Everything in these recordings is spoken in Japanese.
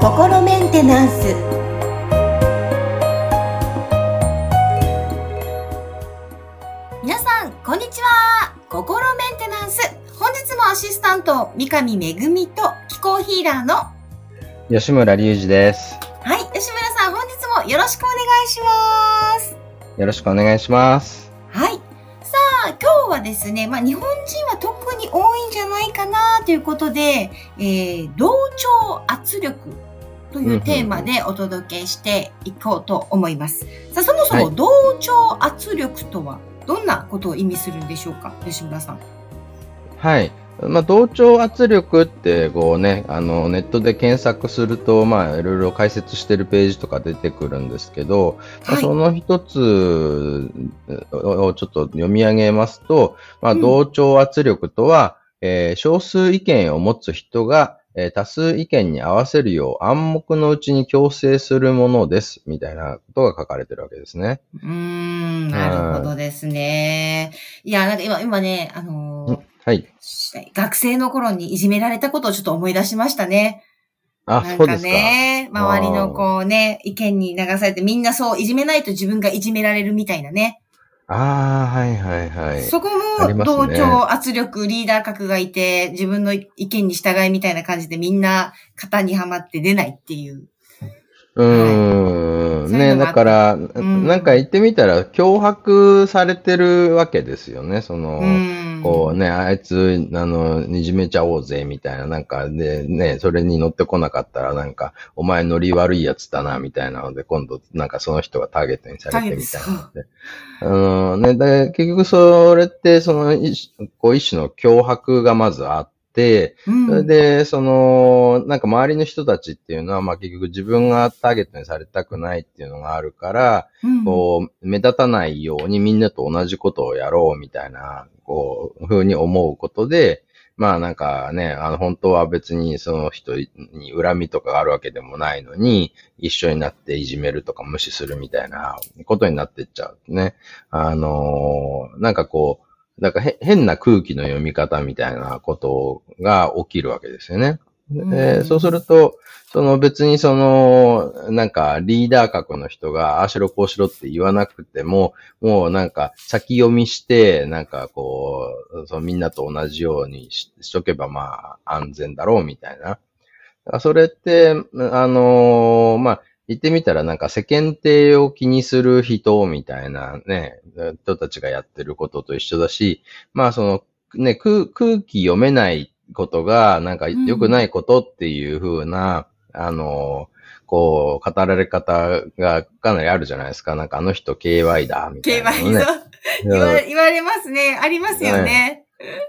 心メンテナンス。皆さんこんにちは。心メンテナンス。本日もアシスタント三上恵と気候ヒーラーの吉村隆二です。はい吉村さん本日もよろしくお願いします。よろしくお願いします。はい。さあ今日はですねまあ日本人は特に多いんじゃないかなということで、えー、同調圧力というテーマでお届けしていこうと思います。さあ、そもそもはい同調圧力とはどんなことを意味するんでしょうか吉村さん。はい。まあ、同調圧力って、こうね、あの、ネットで検索すると、まあ、いろいろ解説してるページとか出てくるんですけど、まあはい。その一つをちょっと読み上げますと、まあ、うん同調圧力とは、えー少数意見を持つ人が、えー多数意見に合わせるよう暗黙のうちに強制するものです、みたいなことが書かれてるわけですね。うーん、なるほどですね。いや、なんか今、今ね、あのーはい。学生の頃にいじめられたことをちょっと思い出しましたね。あ、なんかそうですか。ね、周りのこうね、意見に流されてみんなそう、いじめないと自分がいじめられるみたいなね。ああ、はいはいはい。そこも同ね調圧力、リーダー格がいて、自分の意見に従いみたいな感じでみんな型にはまって出ないっていう。うーん。ね、そういうのもあってだから、んなんか言ってみたら、脅迫されてるわけですよね。その、うん。こうね、あいつ、あの、いじめちゃおうぜ、みたいな、なんか、で、ね、それに乗ってこなかったら、なんか、お前ノリ悪いやつだな、みたいなので、今度、なんかその人がターゲットにされてみたいなので。あのね、で、結局それって、その、こう一種の脅迫がまずあって、うん、それで、その、なんか周りの人たちっていうのは、まあ結局自分がターゲットにされたくないっていうのがあるから、うん、こう、目立たないようにみんなと同じことをやろうみたいな、こう、風に思うことで、まあなんかね、あの本当は別にその人に恨みとかがあるわけでもないのに、一緒になっていじめるとか無視するみたいなことになってっちゃうね。あのーなんかこう、なんかへ変な空気の読み方みたいなことが起きるわけですよね。でうんそうすると、その別にその、なんかリーダー格の人が、ああしろこうしろって言わなくても、もうなんか先読みして、なんかこう、そのみんなと同じようにししとけばまあ安全だろうみたいな。それって、あのーまあ、言ってみたらなんか世間体を気にする人みたいなね、人たちがやってることと一緒だし、まあそのね、空空気読めないことがなんか良くないことっていう風な、あのーこう、語られ方がかなりあるじゃないですか。なんかあの人 KY だ、みたいなのね。KY 言われますね。ありますよね。ね、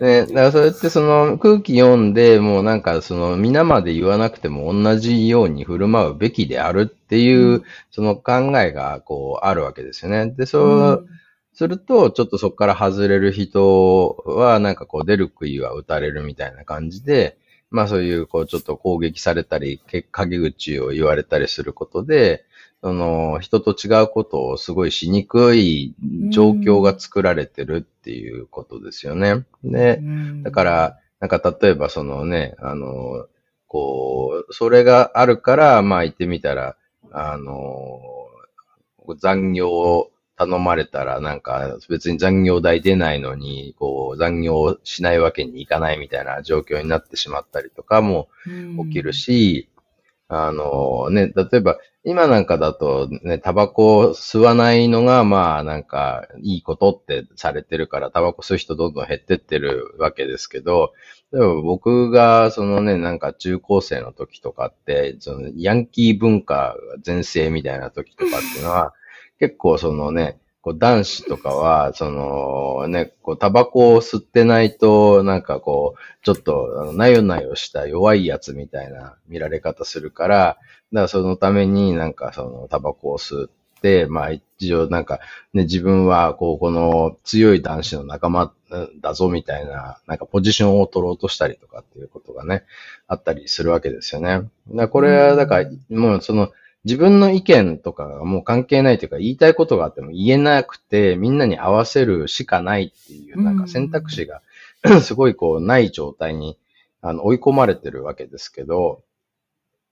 だからそれってその空気読んで、もうなんかその皆まで言わなくても同じように振る舞うべきであるっていう、うんその考えがこうあるわけですよね。で、そう、うんすると、ちょっとそこから外れる人は、なんかこう出る杭は打たれるみたいな感じで、まあそういうこうちょっと攻撃されたり、け陰口を言われたりすることで、その人と違うことをすごいしにくい状況が作られてるっていうことですよね。で、うんだから、なんか例えばそのね、あの、こう、それがあるから、まあ言ってみたら、あの、残業を頼まれたら、なんか別に残業代出ないのに、こう、残業しないわけにいかないみたいな状況になってしまったりとかも起きるし、あのね、例えば、今なんかだとね、タバコを吸わないのが、まあなんか、いいことってされてるから、タバコ吸う人どんどん減ってってるわけですけど、でも僕が、そのね、なんか中高生の時とかって、そのヤンキー文化全盛みたいな時とかっていうのは、結構そのね、こう男子とかは、そのね、こうタバコを吸ってないと、なんかこう、ちょっとあのなよなよした弱いやつみたいな見られ方するから、だからそのためになんかそのタバコを吸って、まあ一応なんかね、自分はこう、この強い男子の仲間だぞみたいな、なんかポジションを取ろうとしたりとかっていうことがね、あったりするわけですよね。これは、だからもうその、自分の意見とかがもう関係ないというか、言いたいことがあっても言えなくて、みんなに合わせるしかないっていう、なんか選択肢が すごいこう、ない状態に、あの、追い込まれてるわけですけど、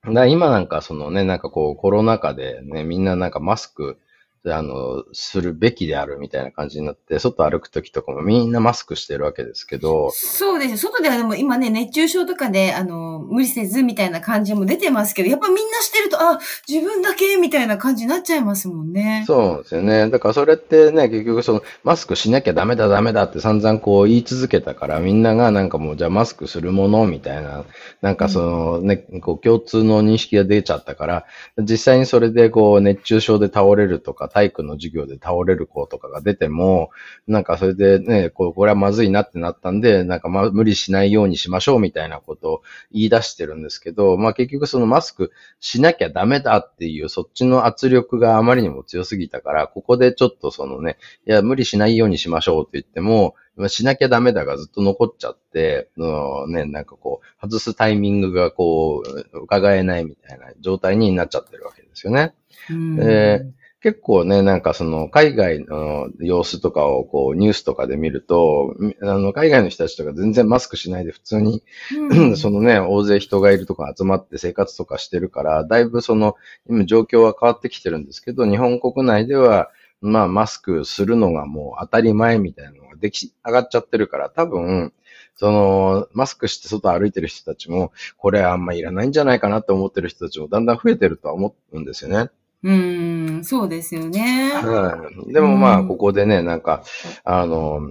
だ今なんかそのね、なんかこう、コロナ禍でね、みんななんかマスクあの、するべきであるみたいな感じになって、外歩くときとかもみんなマスクしてるわけですけど。そうです。外ではでも今ね、熱中症とかで、あの、無理せずみたいな感じも出てますけど、やっぱみんなしてると、あ、自分だけみたいな感じになっちゃいますもんね。そうですよね。だからそれってね、結局その、マスクしなきゃダメだダメだって散々こう言い続けたから、みんながなんかもう、じゃあマスクするものみたいな、なんかそのね、うん、こう共通の認識が出ちゃったから、実際にそれでこう熱中症で倒れるとか、体育の授業で倒れる子とかが出ても、なんかそれでね、こうこれはまずいなってなったんで、なんかま無理しないようにしましょうみたいなことを言い出してるんですけど、まあ結局そのマスクしなきゃダメだっていうそっちの圧力があまりにも強すぎたから、ここでちょっとそのね、いや無理しないようにしましょうって言っても、しなきゃダメだがずっと残っちゃって、ね、なんかこう、外すタイミングがこう、伺えないみたいな状態になっちゃってるわけですよね。で結構ね、なんかその海外の様子とかをこうニュースとかで見ると、あの海外の人たちとか全然マスクしないで普通に、うん、そのね、大勢人がいるとか集まって生活とかしてるから、だいぶその今状況は変わってきてるんですけど、日本国内ではまあマスクするのがもう当たり前みたいなのができ上がっちゃってるから、多分、その、マスクして外歩いてる人たちも、これあんまいらないんじゃないかなって思ってる人たちもだんだん増えてるとは思うんですよね。うん、そうですよね。はい。でもまあ、ここでね、なんか、あの、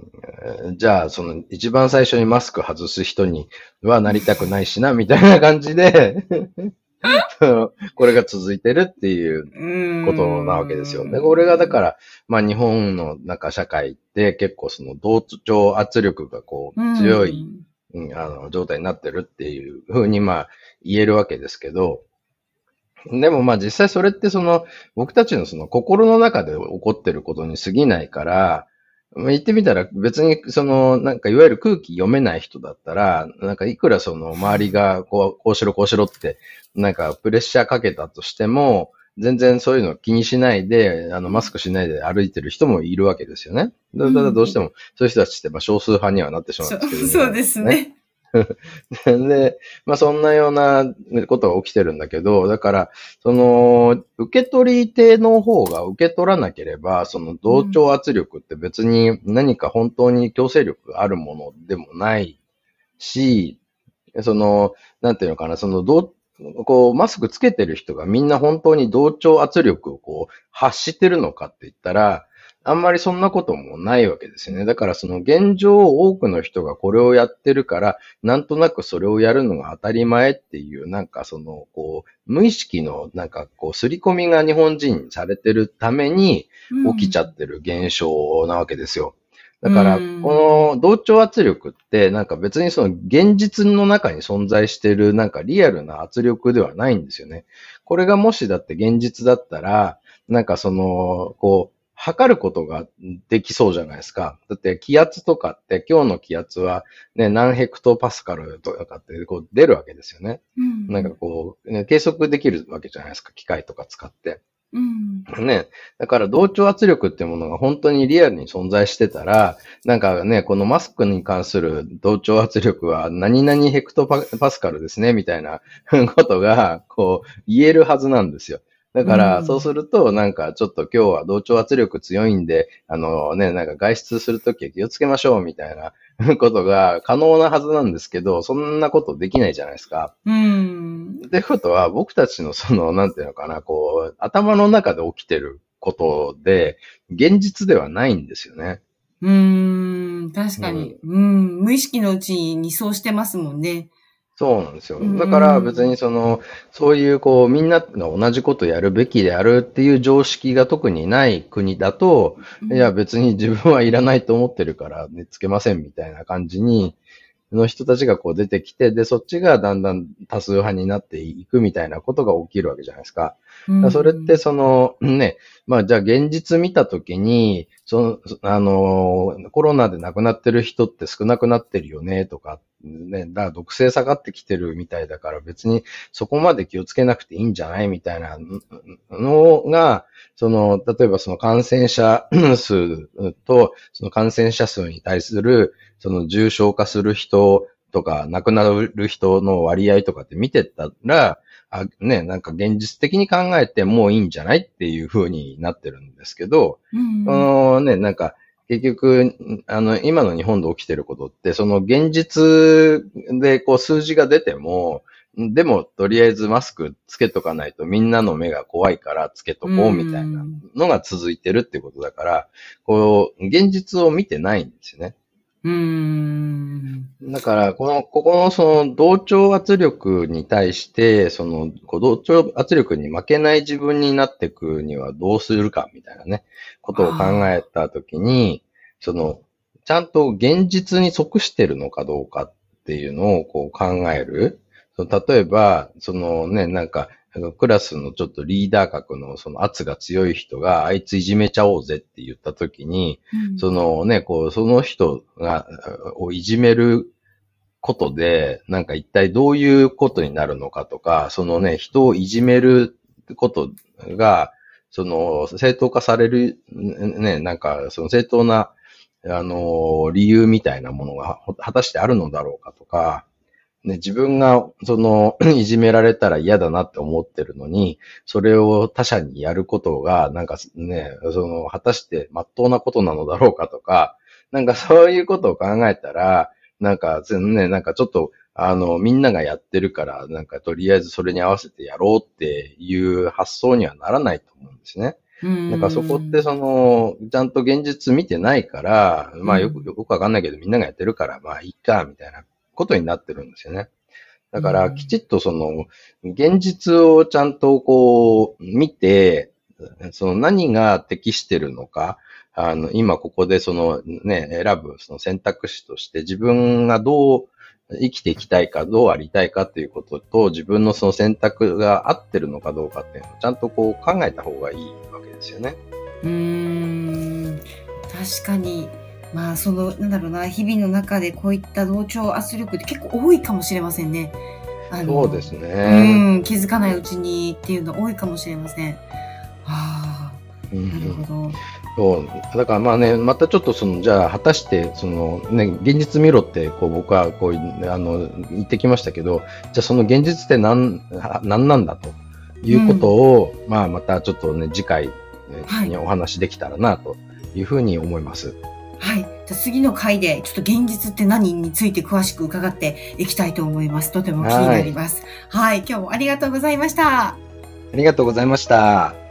じゃあ、その、一番最初にマスク外す人にはなりたくないしな、みたいな感じで これが続いてるっていうことなわけですよね。これがだから、まあ日本の中社会って結構その同調圧力がこう強い、うん、あの状態になってるっていうふうにまあ言えるわけですけど、でもまあ実際それってその僕たちのその心の中で起こってることに過ぎないから、言ってみたら別にそのなんかいわゆる空気読めない人だったら、なんかいくらその周りがこうこうしろこうしろってなんかプレッシャーかけたとしても、全然そういうの気にしないで、あの、マスクしないで歩いてる人もいるわけですよね。だからどうしても、そういう人たちって、まあ、少数派にはなってしまうんですけど、ね、そうですね。で、まあそんなようなことが起きてるんだけど、だから、その、受け取り手の方が受け取らなければ、その同調圧力って別に何か本当に強制力があるものでもないし、その、なんていうのかな、その同、こう、マスクつけてる人がみんな本当に同調圧力をこう、発してるのかって言ったら、あんまりそんなこともないわけですよね。だからその現状多くの人がこれをやってるから、なんとなくそれをやるのが当たり前っていう、なんかその、こう、無意識のなんかこう、刷り込みが日本人にされてるために起きちゃってる現象なわけですよ。だから、この同調圧力って、なんか別にその現実の中に存在しているなんかリアルな圧力ではないんですよね。これがもしだって現実だったら、なんかその、こう、測ることができそうじゃないですか。だって気圧とかって今日の気圧はね、何ヘクトパスカルとかってこう出るわけですよね。うん、なんかこう、ね、計測できるわけじゃないですか。機械とか使って。うん、ね。だから同調圧力っていうものが本当にリアルに存在してたら、なんかね、このマスクに関する同調圧力は何々ヘクトパスカルですね、みたいなことが、こう、言えるはずなんですよ。だから、そうすると、なんか、ちょっと今日は同調圧力強いんで、あのね、なんか外出するときは気をつけましょう、みたいな ことが可能なはずなんですけど、そんなことできないじゃないですか。うん。ってことは、僕たちのその、なんていうのかな、こう、頭の中で起きてることで、現実ではないんですよね。うん、確かに、うん。うん、無意識のうちにそうしてますもんね。そうなんですよ。だから別にその、そういうこう、みんなが同じことやるべきであるっていう常識が特にない国だと、いや別に自分はいらないと思ってるからね、つけませんみたいな感じに、の人たちがこう出てきて、で、そっちがだんだん多数派になっていくみたいなことが起きるわけじゃないですか。かそれってその、ね、まあじゃあ現実見たときに、その、あの、コロナで亡くなってる人って少なくなってるよねとか、ね、だから毒性下がってきてるみたいだから別にそこまで気をつけなくていいんじゃないみたいなのが、その、例えばその感染者 数と、その感染者数に対する、その重症化する人とか亡くなる人の割合とかって見てたら、あね、なんか現実的に考えてもういいんじゃないっていう風になってるんですけど、うん、そのね、なんか結局、あの、今の日本で起きてることって、その現実でこう数字が出ても、でも、とりあえずマスクつけとかないとみんなの目が怖いからつけとこうみたいなのが続いてるってことだから、こう、現実を見てないんですよね。うん。だから、この、ここのその同調圧力に対して、その、同調圧力に負けない自分になっていくにはどうするかみたいなね、ことを考えたときに、その、ちゃんと現実に即してるのかどうかっていうのをこう考える。例えば、そのね、なんか、クラスのちょっとリーダー格のその圧が強い人が、あいついじめちゃおうぜって言ったときに、うん、そのね、こう、その人が、をいじめることで、なんか一体どういうことになるのかとか、そのね、人をいじめることが、その、正当化される、ね、なんか、その正当な、あの、理由みたいなものが果たしてあるのだろうかとか、ね、自分が、その、いじめられたら嫌だなって思ってるのに、それを他者にやることが、なんかね、その、果たして真っ当なことなのだろうかとか、なんかそういうことを考えたら、なんか、ね、なんかちょっと、あの、みんながやってるから、なんかとりあえずそれに合わせてやろうっていう発想にはならないと思うんですね。なんかそこってその、ちゃんと現実見てないから、まあよく、よくわかんないけどみんながやってるから、まあいいか、みたいなことになってるんですよね。だから、きちっとその、現実をちゃんとこう、見て、その何が適してるのか、あの、今ここでそのね、選ぶその選択肢として自分がどう生きていきたいか、どうありたいかっていうことと、自分のその選択が合ってるのかどうかっていうのをちゃんとこう考えた方がいいわけですよね。うーん、確かに。まあ、その、なんだろうな、日々の中でこういった同調圧力って結構多いかもしれませんね。あのそうですね。うん、気づかないうちにっていうの多いかもしれません。はあ、なるほど。そう。だからまあね、またちょっとその、じゃあ果たして、そのね、現実見ろって、こう僕はこう、あの、言ってきましたけど、じゃあその現実って何、何なんだということを、うん、まあまたちょっとね、次回にお話できたらなというふうに思います。はいはい。じゃ次の回で、ちょっと現実って何について詳しく伺っていきたいと思います。とても気になります。はい、はい、今日もありがとうございました。ありがとうございました。